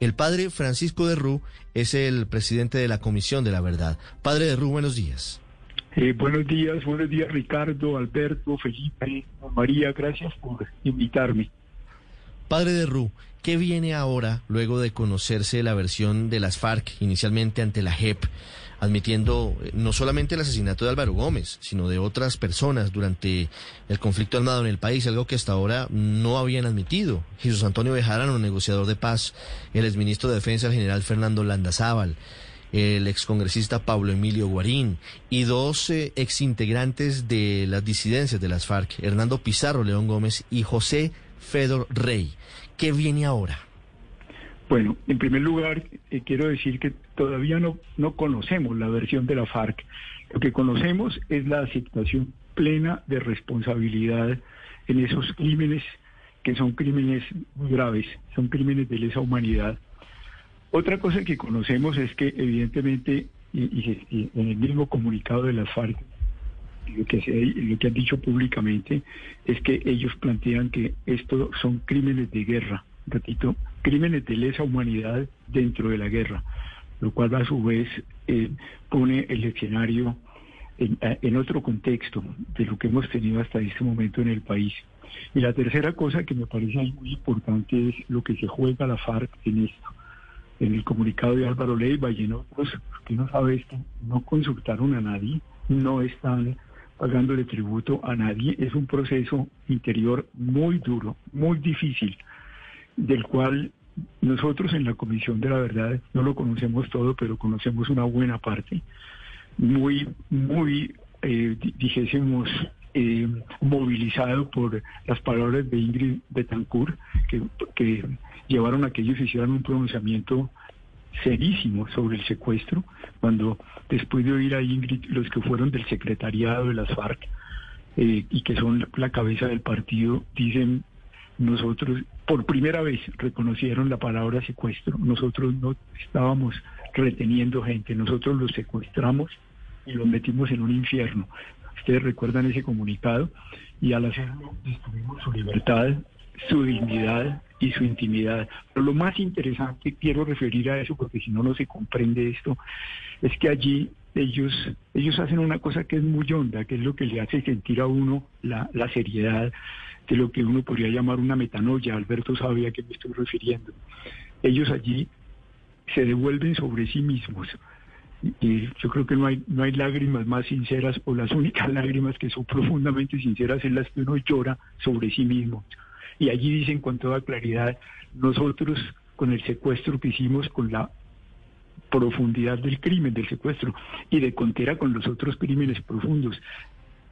El padre Francisco de Rú es el presidente de la Comisión de la Verdad. Padre de Rú, buenos días. Eh, buenos días, buenos días Ricardo, Alberto, Felipe, María, gracias por invitarme. Padre de Rú, ¿qué viene ahora luego de conocerse la versión de las FARC inicialmente ante la JEP? Admitiendo eh, no solamente el asesinato de Álvaro Gómez, sino de otras personas durante el conflicto armado en el país, algo que hasta ahora no habían admitido. Jesús Antonio Bejarano, negociador de paz, el exministro de Defensa, el general Fernando Landazábal, el excongresista Pablo Emilio Guarín y dos eh, exintegrantes de las disidencias de las FARC, Hernando Pizarro León Gómez y José Fedor Rey. ¿Qué viene ahora? Bueno, en primer lugar, eh, quiero decir que todavía no, no conocemos la versión de la FARC. Lo que conocemos es la aceptación plena de responsabilidad en esos crímenes que son crímenes graves, son crímenes de lesa humanidad. Otra cosa que conocemos es que evidentemente, y, en el mismo comunicado de la FARC, lo que, lo que han dicho públicamente es que ellos plantean que estos son crímenes de guerra repito, crímenes de lesa humanidad dentro de la guerra, lo cual a su vez eh, pone el escenario en, otro contexto de lo que hemos tenido hasta este momento en el país. Y la tercera cosa que me parece muy importante es lo que se juega la FARC en esto. En el comunicado de Álvaro Leiva y en otros, que no sabe esto, no consultaron a nadie, no están pagándole tributo a nadie. Es un proceso interior muy duro, muy difícil del cual nosotros en la Comisión de la Verdad no lo conocemos todo, pero conocemos una buena parte, muy, muy, eh, dijésemos, eh, movilizado por las palabras de Ingrid Betancourt, que, que llevaron a que ellos hicieran un pronunciamiento serísimo sobre el secuestro, cuando después de oír a Ingrid, los que fueron del secretariado de las FARC eh, y que son la cabeza del partido, dicen nosotros por primera vez reconocieron la palabra secuestro. Nosotros no estábamos reteniendo gente, nosotros los secuestramos y los metimos en un infierno. Ustedes recuerdan ese comunicado y al hacerlo destruimos su libertad, su dignidad y su intimidad. Pero lo más interesante, quiero referir a eso porque si no, no se comprende esto, es que allí ellos, ellos hacen una cosa que es muy honda, que es lo que le hace sentir a uno la, la seriedad de lo que uno podría llamar una metanoia. Alberto sabe a qué me estoy refiriendo. Ellos allí se devuelven sobre sí mismos. Y yo creo que no hay, no hay lágrimas más sinceras o las únicas lágrimas que son profundamente sinceras en las que uno llora sobre sí mismo. Y allí dicen con toda claridad, nosotros con el secuestro que hicimos, con la profundidad del crimen, del secuestro, y de contera con los otros crímenes profundos,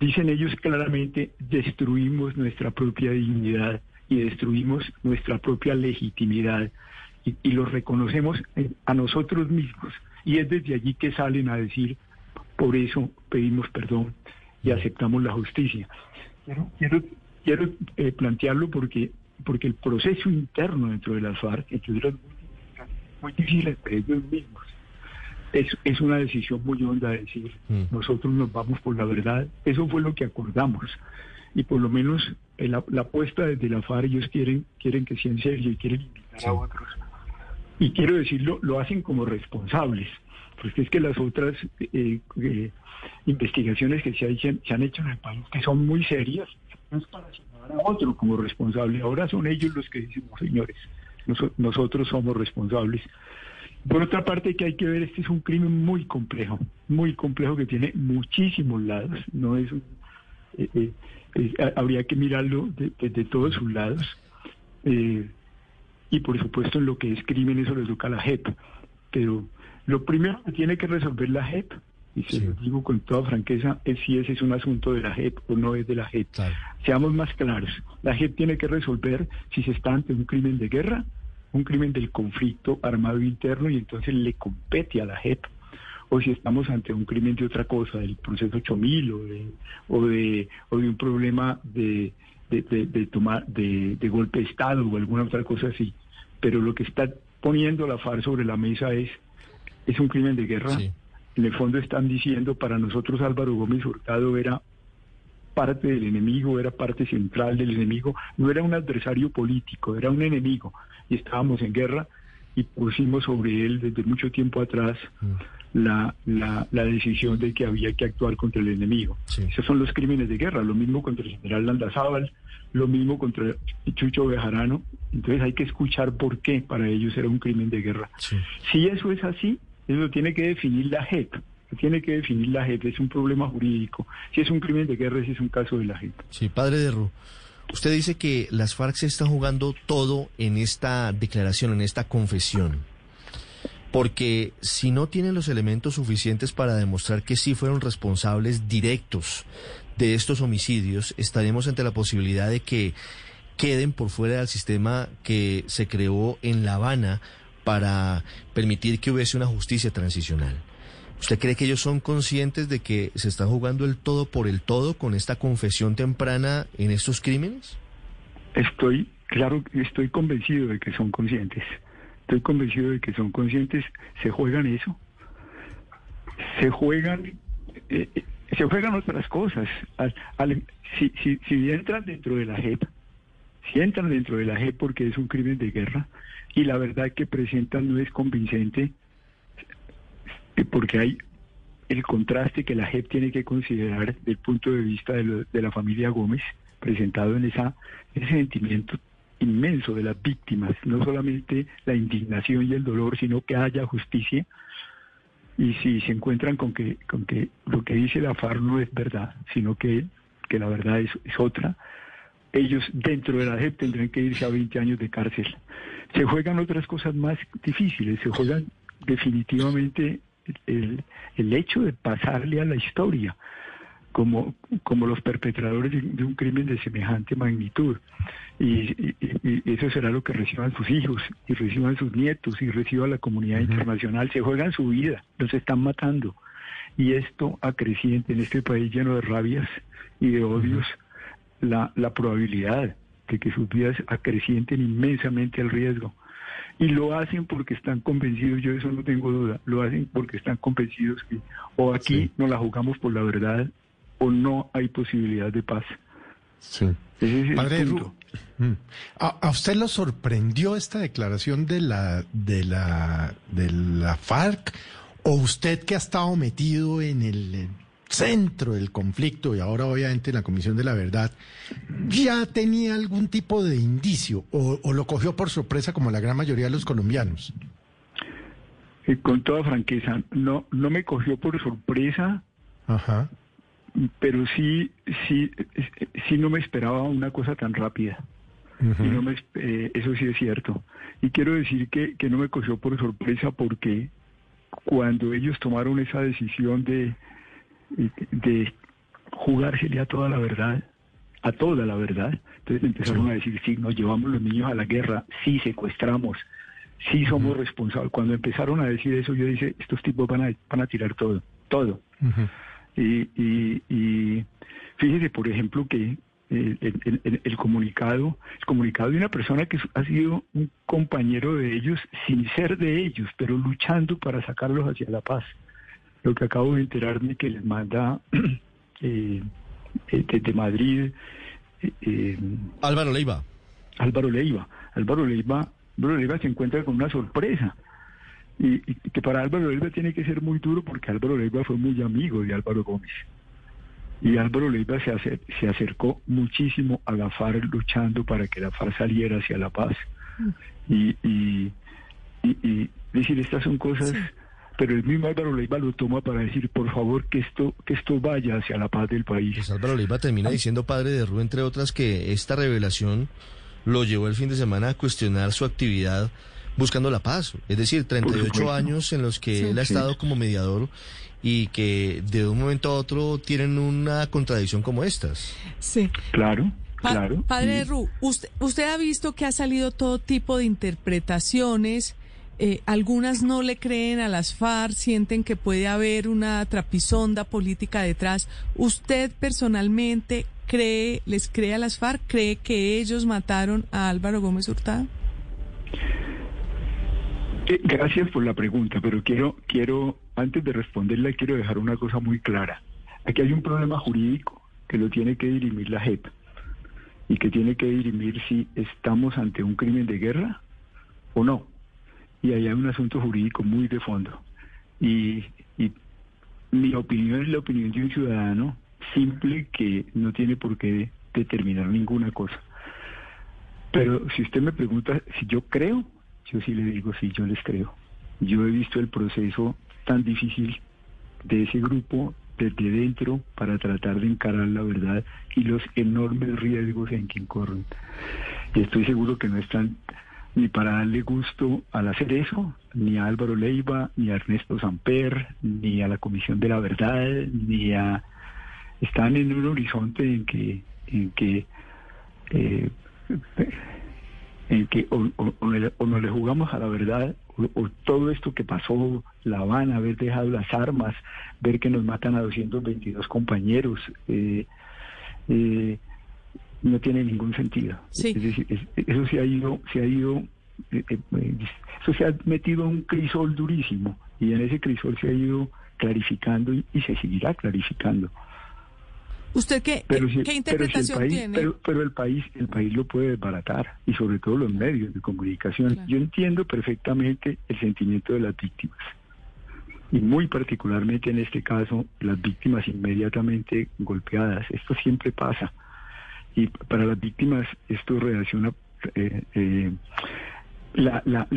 Dicen ellos claramente, destruimos nuestra propia dignidad y destruimos nuestra propia legitimidad y, y lo reconocemos a nosotros mismos. Y es desde allí que salen a decir, por eso pedimos perdón y aceptamos la justicia. Quiero, quiero, quiero eh, plantearlo porque, porque el proceso interno dentro de las FARC es muy difícil entre ellos mismos es, es una decisión muy honda decir, mm. nosotros nos vamos por la verdad. Eso fue lo que acordamos. Y por lo menos eh, la, apuesta desde la FARC, ellos quieren, quieren que sea en serio y quieren invitar a otros. Y quiero decirlo, lo hacen como responsables. Porque es que las otras eh, eh, investigaciones que se, se han hecho en el país, que son muy serias, no es para señalar a otro como responsable. Ahora son ellos los que dicen, señores, nosotros somos responsables. Por otra parte, que hay que ver, este es un crimen muy complejo, muy complejo que tiene muchísimos lados. No es, eh, eh, habría que mirarlo desde todos sus lados. Eh, y por supuesto, en lo que es crimen, eso le toca a la JEP. Pero lo primero que tiene que resolver la JEP, y se lo digo con toda franqueza, es si ese es un asunto de la JEP o no es de la JEP. Seamos más claros. La JEP tiene que resolver si se está ante un crimen de guerra un crimen del conflicto armado interno y entonces le compete a la JEP. O si estamos ante un crimen de otra cosa, del proceso 8000 o de, o de, o de un problema de, de, tomar, de, golpe de Estado o alguna otra cosa así. Pero lo que está poniendo la FARC sobre la mesa es, es un crimen de guerra. En el fondo están diciendo, para nosotros Álvaro Gómez Hurtado era parte del enemigo, era parte central del enemigo, no era un adversario político, era un enemigo y estábamos en guerra y pusimos sobre él desde mucho tiempo atrás mm. la, la, decisión de que había que actuar contra el enemigo. Esos son los crímenes de guerra, lo mismo contra el general Landazábal, lo mismo contra Chucho Bejarano. Entonces hay que escuchar por qué para ellos era un crimen de guerra. Si eso es así, eso lo tiene que definir la JEP. Tiene que definir la JEP, es un problema jurídico. Si es un crimen de guerra, si es un caso de la JEP. Sí, padre de Ru. Usted dice que las FARC se están jugando todo en esta declaración, en esta confesión. Porque si no tienen los elementos suficientes para demostrar que sí fueron responsables directos de estos homicidios, estaremos ante la posibilidad de que queden por fuera del sistema que se creó en La Habana para permitir que hubiese una justicia transicional. ¿Usted cree que ellos son conscientes de que se están jugando el todo por el todo con esta confesión temprana en estos crímenes? Estoy, claro, estoy convencido de que son conscientes. Estoy convencido de que son conscientes. Se juegan eso. Se juegan, eh, eh, se juegan otras cosas. si, si, si entran dentro de la JEP, si entran dentro de la JEP porque es un crimen de guerra y la verdad que presentan no es convincente, porque hay el contraste que la JEP tiene que considerar desde el punto de vista de, la familia Gómez, presentado en esa, ese sentimiento inmenso de las víctimas, no solamente la indignación y el dolor, sino que haya justicia. Y si se encuentran con que, con que lo que dice la FARC no es verdad, sino que, que la verdad es, es otra, ellos dentro de la JEP tendrán que irse a 20 años de cárcel. Se juegan otras cosas más difíciles, se juegan definitivamente el, el hecho de pasarle a la historia como, como los perpetradores de, un crimen de semejante magnitud. Y, eso será lo que reciban sus hijos, y reciban sus nietos, y reciba la comunidad internacional. Se juegan su vida, los están matando. Y esto acreciente en este país lleno de rabias y de odios la, la probabilidad de que sus vidas acrecienten inmensamente el riesgo y lo hacen porque están convencidos, yo eso no tengo duda, lo hacen porque están convencidos que o aquí no la jugamos por la verdad o no hay posibilidad de paz. Sí. Padre mm. ¿A, usted lo sorprendió esta declaración de la de la de la FARC o usted que ha estado metido en el centro del conflicto y ahora obviamente en la Comisión de la Verdad, ya tenía algún tipo de indicio o, lo cogió por sorpresa como la gran mayoría de los colombianos? Eh, con toda franqueza, no, no me cogió por sorpresa, Ajá. pero sí, sí, sí no me esperaba una cosa tan rápida. y no me, eh, eso sí es cierto. Y quiero decir que, que no me cogió por sorpresa porque cuando ellos tomaron esa decisión de, de jugársele a toda la verdad, a toda la verdad. Entonces empezaron a decir, sí, nos llevamos los niños a la guerra, sí secuestramos, sí somos responsables. Cuando empezaron a decir eso, yo dije, estos tipos van a, van a tirar todo, todo. y, y, fíjese, por ejemplo, que el, el, comunicado, el comunicado de una persona que ha sido un compañero de ellos sin ser de ellos, pero luchando para sacarlos hacia la paz lo que acabo de enterarme que les manda eh, eh, desde Madrid. Eh, Álvaro Leiva. Álvaro Leiva. Álvaro Leiva. Álvaro Leiva se encuentra con una sorpresa. Y, que para Álvaro Leiva tiene que ser muy duro porque Álvaro Leiva fue muy amigo de Álvaro Gómez. Y Álvaro Leiva se, se acercó muchísimo a la FARC luchando para que la FARC saliera hacia la paz. Mm. Y, y, y, decir, estas son cosas pero el mismo Álvaro Leiva lo toma para decir, por favor, que esto, que esto vaya hacia la paz del país. Pues Álvaro Leiva termina diciendo, padre de Rú, entre otras, que esta revelación lo llevó el fin de semana a cuestionar su actividad buscando la paz. Es decir, 38 años en los que él ha estado como mediador y que de un momento a otro tienen una contradicción como estas. Sí. Claro. claro. Padre de Ru, usted, usted ha visto que ha salido todo tipo de interpretaciones eh, algunas no le creen a las FARC, sienten que puede haber una trapisonda política detrás. ¿Usted personalmente cree, les cree a las FARC, cree que ellos mataron a Álvaro Gómez Hurtado? Eh, gracias por la pregunta, pero quiero, quiero, antes de responderla, quiero dejar una cosa muy clara. Aquí hay un problema jurídico que lo tiene que dirimir la JEP y que tiene que dirimir si estamos ante un crimen de guerra o no. Y ahí hay un asunto jurídico muy de fondo. Y, mi opinión es la opinión de un ciudadano simple que no tiene por qué determinar ninguna cosa. Pero si usted me pregunta si yo creo, yo sí le digo sí, yo les creo. Yo he visto el proceso tan difícil de ese grupo desde dentro para tratar de encarar la verdad y los enormes riesgos en que incurren. Y estoy seguro que no están ni para darle gusto al hacer eso, ni a Álvaro Leiva, ni a Ernesto Samper, ni a la Comisión de la Verdad, ni a... Están en un horizonte en que, en que, eh, en que o, o, no le jugamos a la verdad o, todo esto que pasó, La Habana, haber dejado las armas, ver que nos matan a 222 compañeros, eh, eh, no tiene ningún sentido. eso se ha ido, se ha ido, eh, eso se ha metido en un crisol durísimo y en ese crisol se ha ido clarificando y se seguirá clarificando. ¿Usted qué, ¿qué interpretación tiene? Pero, el país el país lo puede desbaratar y sobre todo los medios de comunicación. Yo entiendo perfectamente el sentimiento de las víctimas y muy particularmente en este caso las víctimas inmediatamente golpeadas. Esto siempre pasa y para las víctimas esto reacciona eh, eh, la, la,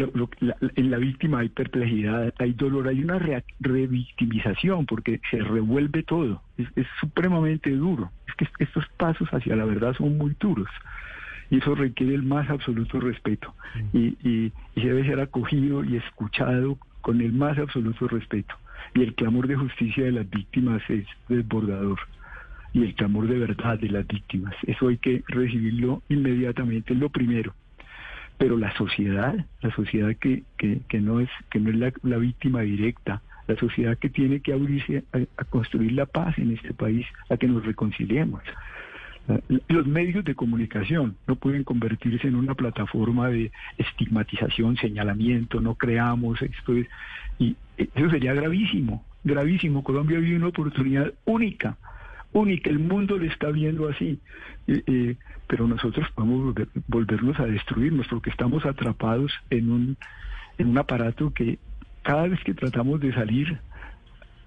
en la víctima hay perplejidad, hay dolor, hay una revictimización porque se revuelve todo. Es, supremamente duro. Es que estos pasos hacia la verdad son muy duros y eso requiere el más absoluto respeto mm. y, y, y debe ser acogido y escuchado con el más absoluto respeto. Y el clamor de justicia de las víctimas es desbordador y el clamor de verdad de las víctimas. Eso hay que recibirlo inmediatamente, es lo primero pero la sociedad, la sociedad que, que, que no es, que no es la, víctima directa, la sociedad que tiene que abrirse a, construir la paz en este país, a que nos reconciliemos. Los medios de comunicación no pueden convertirse en una plataforma de estigmatización, señalamiento, no creamos, esto es, y eso sería gravísimo, gravísimo. Colombia vive una oportunidad única única, el mundo le está viendo así, eh, pero nosotros podemos volvernos a destruirnos porque estamos atrapados en un, en un aparato que cada vez que tratamos de salir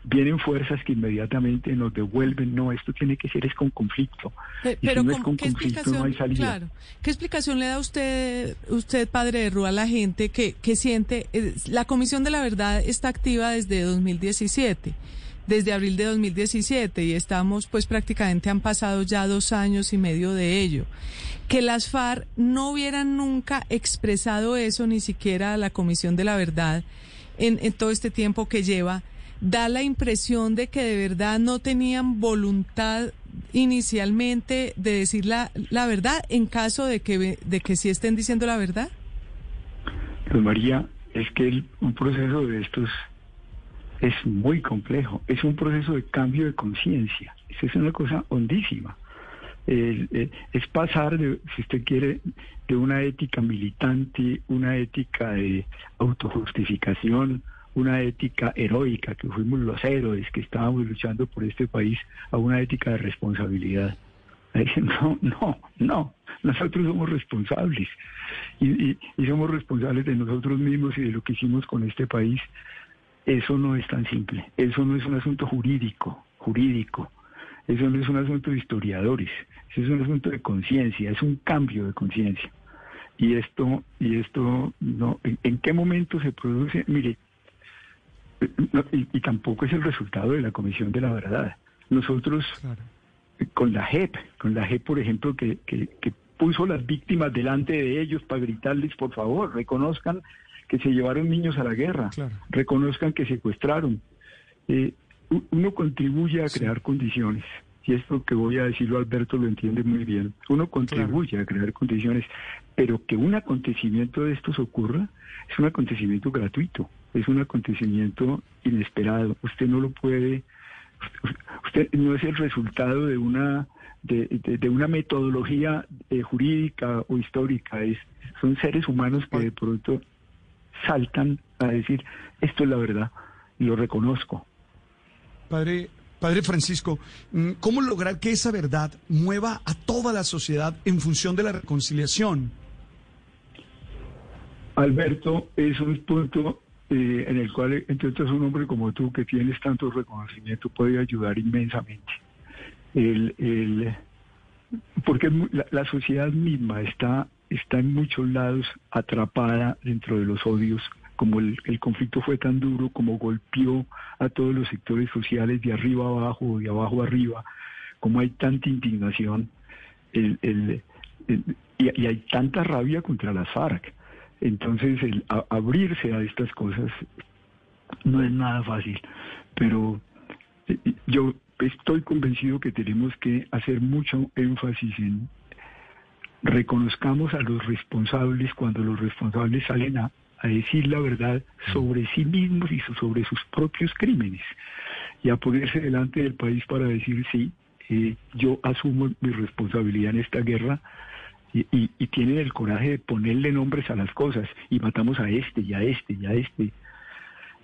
vienen fuerzas que inmediatamente nos devuelven, no, esto tiene que ser es con conflicto. Pero, con ¿qué explicación, Claro, ¿qué explicación le da usted, usted padre de Rúa, a la gente que, que siente, eh, la Comisión de la Verdad está activa desde 2017? Desde abril de 2017 y estamos pues prácticamente han pasado ya dos años y medio de ello. Que las FARC no hubieran nunca expresado eso, ni siquiera a la Comisión de la Verdad, en, todo este tiempo que lleva, da la impresión de que de verdad no tenían voluntad inicialmente de decir la, la verdad en caso de que, de que sí estén diciendo la verdad? Pues María, es que un proceso de estos es muy complejo. Es un proceso de cambio de conciencia. Es una cosa hondísima. Eh, es pasar, de, si usted quiere, de una ética militante, una ética de autojustificación, una ética heroica, que fuimos los héroes que estábamos luchando por este país, a una ética de responsabilidad. No, no, no. Nosotros somos responsables y somos responsables de nosotros mismos y de lo que hicimos con este país eso no es tan simple. Eso no es un asunto jurídico, jurídico. Eso no es un asunto de historiadores. Eso es un asunto de conciencia. Es un cambio de conciencia. Y esto, y esto, no. ¿en, qué momento se produce? Mire, y, tampoco es el resultado de la Comisión de la Verdad. Nosotros, con la JEP, con la JEP, por ejemplo, que, que, que puso las víctimas delante de ellos para gritarles, por favor, reconozcan que se llevaron niños a la guerra, reconozcan que secuestraron. Eh, uno contribuye a crear condiciones. Y esto que voy a decirlo Alberto lo entiende muy bien. Uno contribuye a crear condiciones, pero que un acontecimiento de estos ocurra es un acontecimiento gratuito, es un acontecimiento inesperado. Usted no lo puede, usted no es el resultado de una de, una metodología eh, jurídica o histórica. Es, son seres humanos que de pronto saltan a decir, esto es la verdad, y lo reconozco. Padre, Padre Francisco, mm, ¿cómo lograr que esa verdad mueva a toda la sociedad en función de la reconciliación? Alberto, es un punto eh, en el cual, entre otros, un hombre como tú que tienes tanto reconocimiento puede ayudar inmensamente. El, porque la, sociedad misma está, está en muchos lados atrapada dentro de los odios, como el, conflicto fue tan duro, como golpeó a todos los sectores sociales de arriba abajo, de abajo arriba, como hay tanta indignación el, y, hay tanta rabia contra las FARC. Entonces, el abrirse a estas cosas no es nada fácil, pero eh, yo estoy convencido que tenemos que hacer mucho énfasis en reconozcamos a los responsables cuando los responsables salen a, decir la verdad sobre sí mismos y sobre sus propios crímenes y a ponerse delante del país para decir sí, eh, yo asumo mi responsabilidad en esta guerra y, y, tienen el coraje de ponerle nombres a las cosas y matamos a este y a este y a este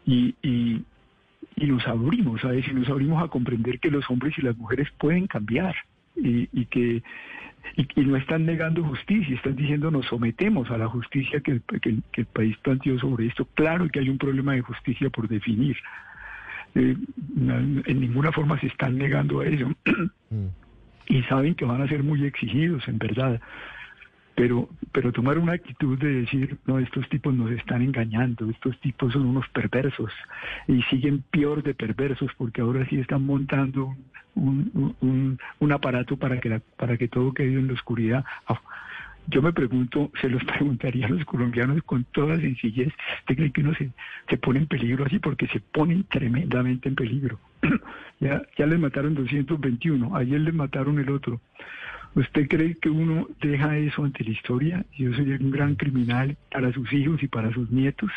y, y, nos abrimos a eso, nos abrimos a comprender que los hombres y las mujeres pueden cambiar y que y, no están negando justicia, están diciendo nos sometemos a la justicia que el, que, el país planteó sobre esto. Claro que hay un problema de justicia por definir. Eh, en ninguna forma se están negando a ello. Mm. y saben que van a ser muy exigidos, en verdad pero, pero tomar una actitud de decir, no, estos tipos nos están engañando, estos tipos son unos perversos y siguen peor de perversos porque ahora sí están montando un, un, un aparato para que, la, para que todo quede en la oscuridad. Ah, yo me pregunto, se los preguntaría a los colombianos con toda sencillez, ¿usted cree que uno se, se pone en peligro así? Porque se ponen tremendamente en peligro. ya, ya les mataron 221, ayer les mataron el otro. ¿Usted cree que uno deja eso ante la historia? Yo soy un gran criminal para sus hijos y para sus nietos.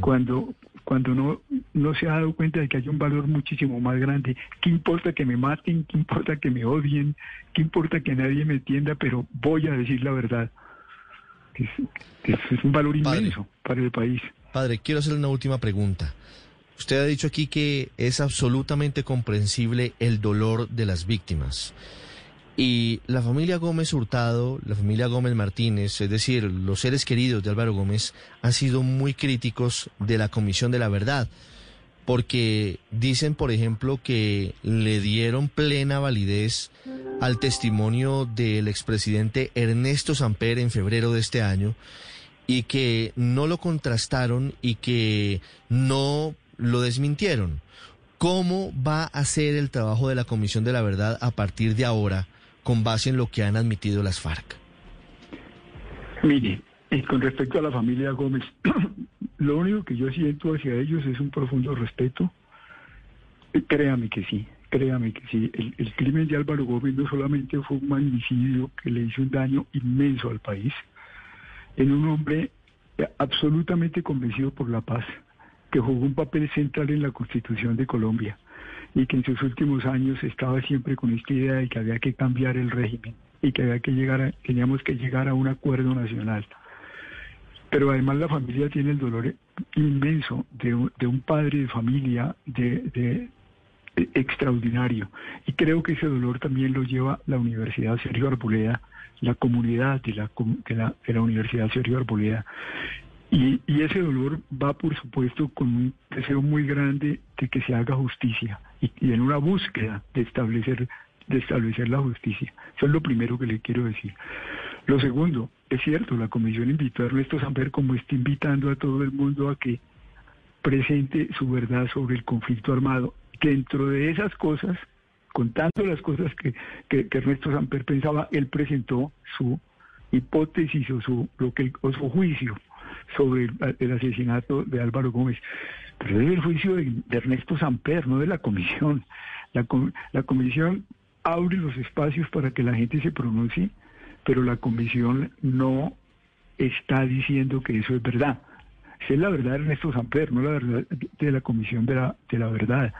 Cuando, cuando no, no se ha dado cuenta de que hay un valor muchísimo más grande. ¿Qué importa que me maten? ¿Qué importa que me odien? ¿Qué importa que nadie me entienda? Pero voy a decir la verdad. Es, es, un valor inmenso para el país. Padre, quiero hacerle una última pregunta. Usted ha dicho aquí que es absolutamente comprensible el dolor de las víctimas. Y la familia Gómez Hurtado, la familia Gómez Martínez, es decir, los seres queridos de Álvaro Gómez, han sido muy críticos de la Comisión de la Verdad, porque dicen, por ejemplo, que le dieron plena validez al testimonio del expresidente Ernesto Samper en febrero de este año y que no lo contrastaron y que no lo desmintieron. ¿Cómo va a ser el trabajo de la Comisión de la Verdad a partir de ahora? Con base en lo que han admitido las FARC? Mire, con respecto a la familia Gómez, lo único que yo siento hacia ellos es un profundo respeto. Eh, créame que sí, créame que sí. El, crimen de Álvaro Gómez no solamente fue un magnicidio que le hizo un daño inmenso al país, en un hombre absolutamente convencido por la paz, que jugó un papel central en la constitución de Colombia y que en sus últimos años estaba siempre con esta idea de que había que cambiar el régimen y que había que llegar teníamos que llegar a un acuerdo nacional. Pero además la familia tiene el dolor inmenso de, un padre de familia de, extraordinario. Y creo que ese dolor también lo lleva la Universidad Sergio Arboleda, la comunidad de la, de la, de la Universidad Sergio Arboleda. Y, ese dolor va, por supuesto, con un deseo muy grande de que se haga justicia y, en una búsqueda de establecer, de establecer la justicia. Eso es lo primero que le quiero decir. Lo segundo, es cierto, la comisión invitó a Ernesto Samper como está invitando a todo el mundo a que presente su verdad sobre el conflicto armado. Dentro de esas cosas, contando las cosas que, que, Ernesto Samper pensaba, él presentó su hipótesis o su, lo que, o su juicio sobre el, asesinato de Álvaro Gómez. Pero es el juicio de, Ernesto Samper, no de la comisión. La, comisión abre los espacios para que la gente se pronuncie, pero la comisión no está diciendo que eso es verdad. Esa es la verdad de Ernesto Samper, no la verdad de la comisión de la, de la verdad.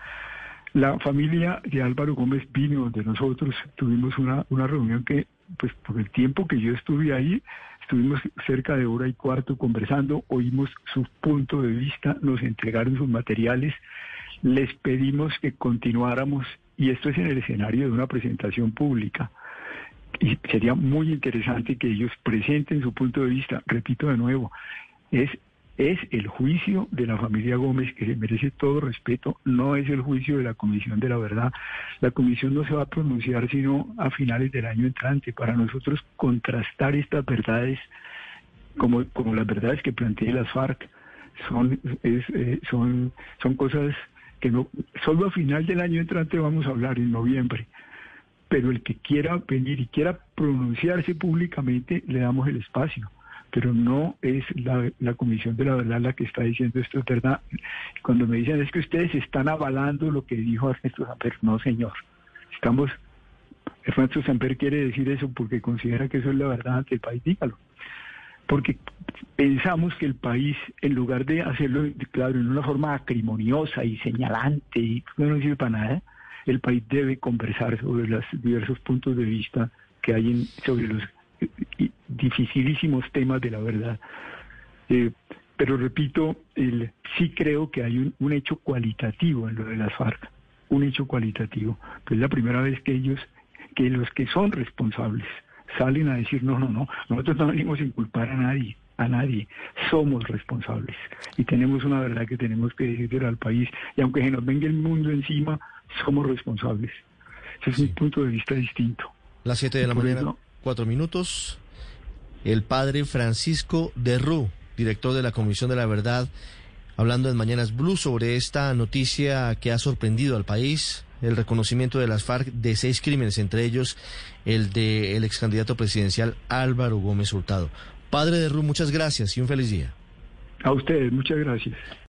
La familia de Álvaro Gómez vino donde nosotros tuvimos una, una reunión que, pues por el tiempo que yo estuve ahí, Estuvimos cerca de hora y cuarto conversando, oímos su punto de vista, nos entregaron sus materiales, les pedimos que continuáramos, y esto es en el escenario de una presentación pública. Y sería muy interesante que ellos presenten su punto de vista. Repito de nuevo, es es el juicio de la familia Gómez, que se merece todo respeto, no es el juicio de la Comisión de la Verdad. La Comisión no se va a pronunciar sino a finales del año entrante. Para nosotros contrastar estas verdades, como, como las verdades que plantea las FARC, son, eh, son, son cosas que no, solo a final del año entrante vamos a hablar, en noviembre. Pero el que quiera venir y quiera pronunciarse públicamente, le damos el espacio pero no es la, Comisión de la Verdad la que está diciendo esto es verdad. Cuando me dicen es que ustedes están avalando lo que dijo Ernesto Samper, no señor, estamos, Ernesto Samper quiere decir eso porque considera que eso es la verdad ante el país, dígalo. Porque pensamos que el país, en lugar de hacerlo, claro, en una forma acrimoniosa y señalante, y no sirve para nada, el país debe conversar sobre los diversos puntos de vista que hay en, sobre los dificilísimos temas de la verdad. Eh, pero repito, el, sí creo que hay un, hecho cualitativo en lo de las FARC, un hecho cualitativo, que es la primera vez que ellos, que los que son responsables, salen a decir, no, no, no, nosotros no venimos a inculpar a nadie, a nadie, somos responsables y tenemos una verdad que tenemos que decir al país y aunque se nos venga el mundo encima, somos responsables. Ese es mi punto de vista distinto. Las 7 de la mañana, cuatro minutos el padre Francisco de Rú, director de la Comisión de la Verdad, hablando en Mañanas Blue sobre esta noticia que ha sorprendido al país, el reconocimiento de las FARC de seis crímenes, entre ellos el del ex candidato presidencial Álvaro Gómez Hurtado. Padre de Rú, muchas gracias y un feliz día. A ustedes, muchas gracias.